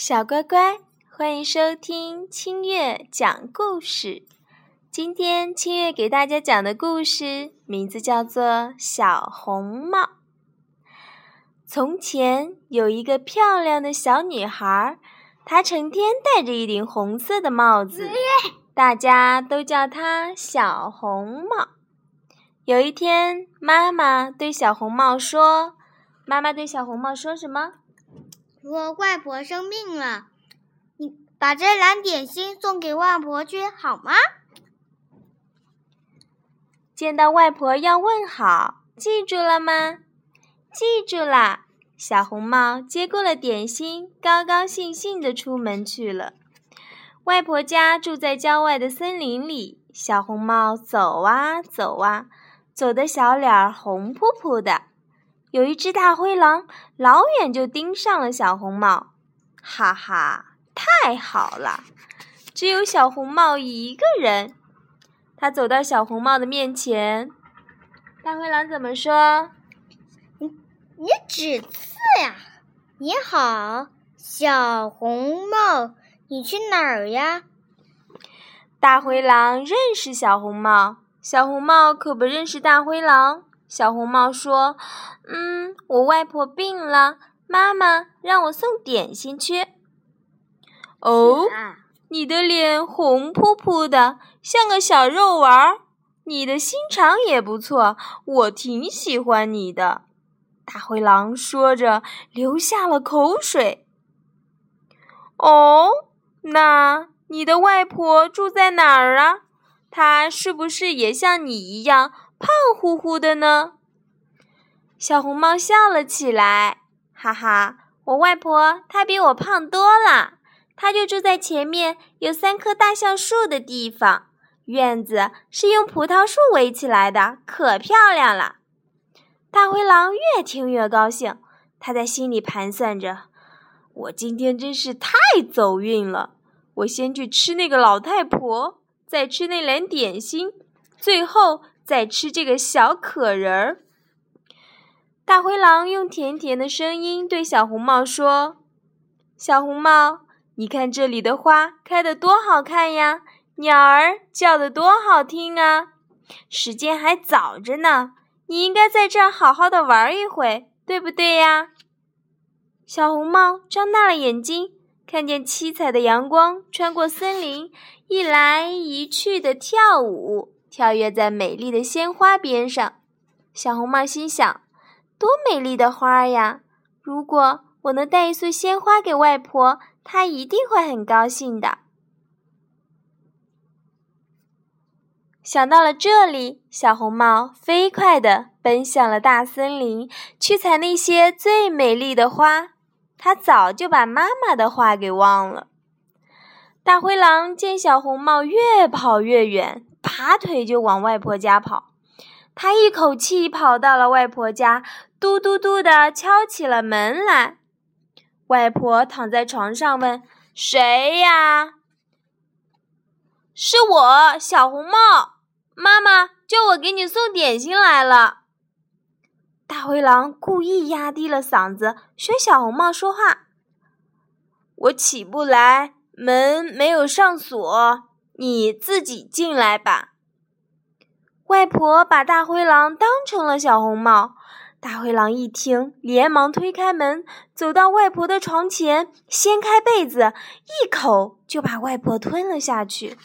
小乖乖，欢迎收听清月讲故事。今天清月给大家讲的故事名字叫做《小红帽》。从前有一个漂亮的小女孩，她成天戴着一顶红色的帽子，大家都叫她小红帽。有一天，妈妈对小红帽说：“妈妈对小红帽说什么？”我外婆生病了，你把这篮点心送给外婆去好吗？见到外婆要问好，记住了吗？记住啦！小红帽接过了点心，高高兴兴地出门去了。外婆家住在郊外的森林里，小红帽走啊走啊，走的小脸儿红扑扑的。有一只大灰狼，老远就盯上了小红帽，哈哈，太好了！只有小红帽一个人。他走到小红帽的面前，大灰狼怎么说？你你指刺呀？你好，小红帽，你去哪儿呀？大灰狼认识小红帽，小红帽可不认识大灰狼。小红帽说：“嗯，我外婆病了，妈妈让我送点心去。”哦，你的脸红扑扑的，像个小肉丸儿。你的心肠也不错，我挺喜欢你的。大灰狼说着，流下了口水。哦，那你的外婆住在哪儿啊？她是不是也像你一样？胖乎乎的呢，小红帽笑了起来，哈哈！我外婆她比我胖多了，她就住在前面有三棵大橡树的地方，院子是用葡萄树围起来的，可漂亮了。大灰狼越听越高兴，他在心里盘算着：我今天真是太走运了！我先去吃那个老太婆，再吃那篮点心，最后。在吃这个小可人儿。大灰狼用甜甜的声音对小红帽说：“小红帽，你看这里的花开得多好看呀，鸟儿叫得多好听啊！时间还早着呢，你应该在这儿好好的玩一会，对不对呀？”小红帽张大了眼睛，看见七彩的阳光穿过森林，一来一去的跳舞。跳跃在美丽的鲜花边上，小红帽心想：“多美丽的花呀！如果我能带一束鲜花给外婆，她一定会很高兴的。”想到了这里，小红帽飞快地奔向了大森林，去采那些最美丽的花。他早就把妈妈的话给忘了。大灰狼见小红帽越跑越远。拔腿就往外婆家跑，他一口气跑到了外婆家，嘟嘟嘟的敲起了门来。外婆躺在床上问：“谁呀？”“是我，小红帽。”“妈妈，叫我给你送点心来了。”大灰狼故意压低了嗓子，学小红帽说话：“我起不来，门没有上锁。”你自己进来吧。外婆把大灰狼当成了小红帽。大灰狼一听，连忙推开门，走到外婆的床前，掀开被子，一口就把外婆吞了下去。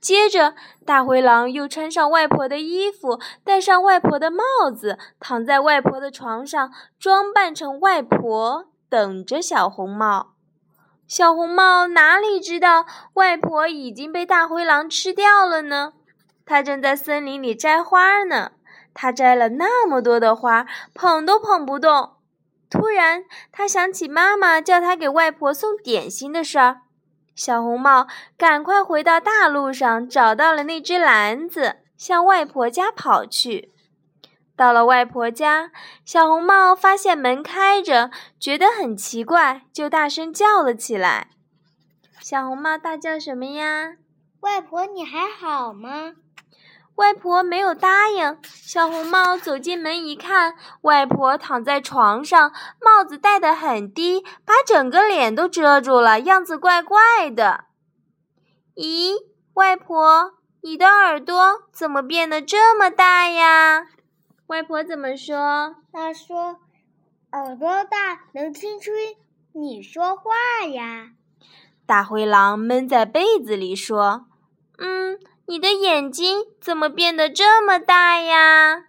接着，大灰狼又穿上外婆的衣服，戴上外婆的帽子，躺在外婆的床上，装扮成外婆，等着小红帽。小红帽哪里知道外婆已经被大灰狼吃掉了呢？他正在森林里摘花呢。他摘了那么多的花，捧都捧不动。突然，他想起妈妈叫他给外婆送点心的事儿。小红帽赶快回到大路上，找到了那只篮子，向外婆家跑去。到了外婆家，小红帽发现门开着，觉得很奇怪，就大声叫了起来。小红帽大叫什么呀？外婆，你还好吗？外婆没有答应。小红帽走进门一看，外婆躺在床上，帽子戴得很低，把整个脸都遮住了，样子怪怪的。咦，外婆，你的耳朵怎么变得这么大呀？外婆怎么说？她说：“耳朵大能听出你说话呀。”大灰狼闷在被子里说：“嗯，你的眼睛怎么变得这么大呀？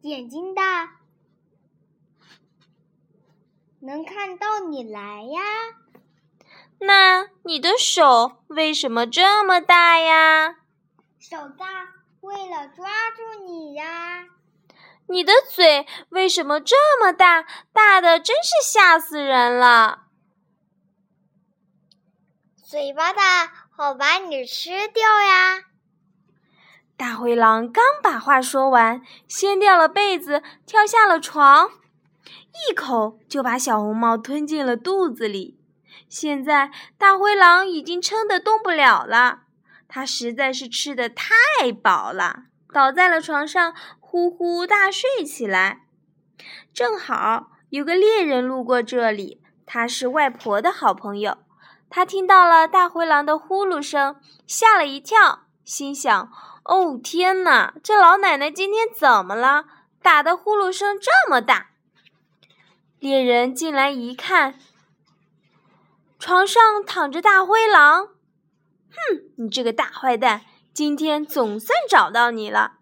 眼睛大能看到你来呀。那你的手为什么这么大呀？手大。”为了抓住！你的嘴为什么这么大？大的真是吓死人了！嘴巴大，好把你吃掉呀！大灰狼刚把话说完，掀掉了被子，跳下了床，一口就把小红帽吞进了肚子里。现在大灰狼已经撑得动不了了。它实在是吃的太饱了，倒在了床上，呼呼大睡起来。正好有个猎人路过这里，他是外婆的好朋友。他听到了大灰狼的呼噜声，吓了一跳，心想：“哦，天哪！这老奶奶今天怎么了？打的呼噜声这么大？”猎人进来一看，床上躺着大灰狼。哼，你这个大坏蛋！今天总算找到你了。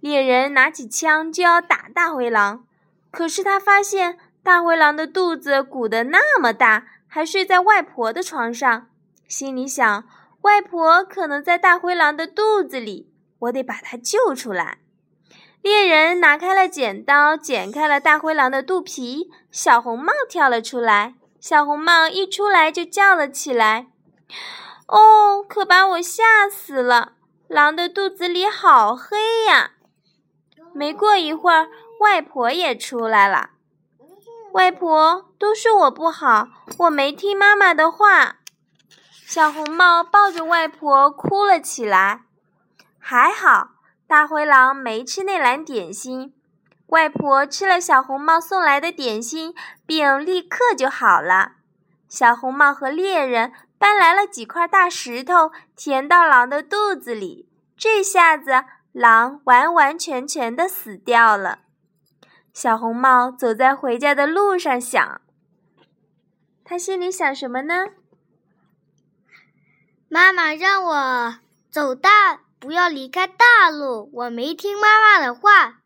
猎人拿起枪就要打大灰狼，可是他发现大灰狼的肚子鼓得那么大，还睡在外婆的床上，心里想：外婆可能在大灰狼的肚子里，我得把它救出来。猎人拿开了剪刀，剪开了大灰狼的肚皮。小红帽跳了出来，小红帽一出来就叫了起来。哦，可把我吓死了！狼的肚子里好黑呀。没过一会儿，外婆也出来了。外婆，都是我不好，我没听妈妈的话。小红帽抱着外婆哭了起来。还好，大灰狼没吃那篮点心。外婆吃了小红帽送来的点心，病立刻就好了。小红帽和猎人。搬来了几块大石头，填到狼的肚子里。这下子，狼完完全全的死掉了。小红帽走在回家的路上，想：他心里想什么呢？妈妈让我走大，不要离开大路。我没听妈妈的话，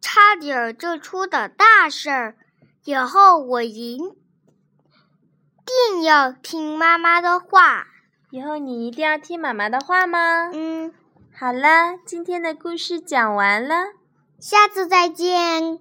差点就出点大事儿。以后我一。定要听妈妈的话。以后你一定要听妈妈的话吗？嗯。好了，今天的故事讲完了，下次再见。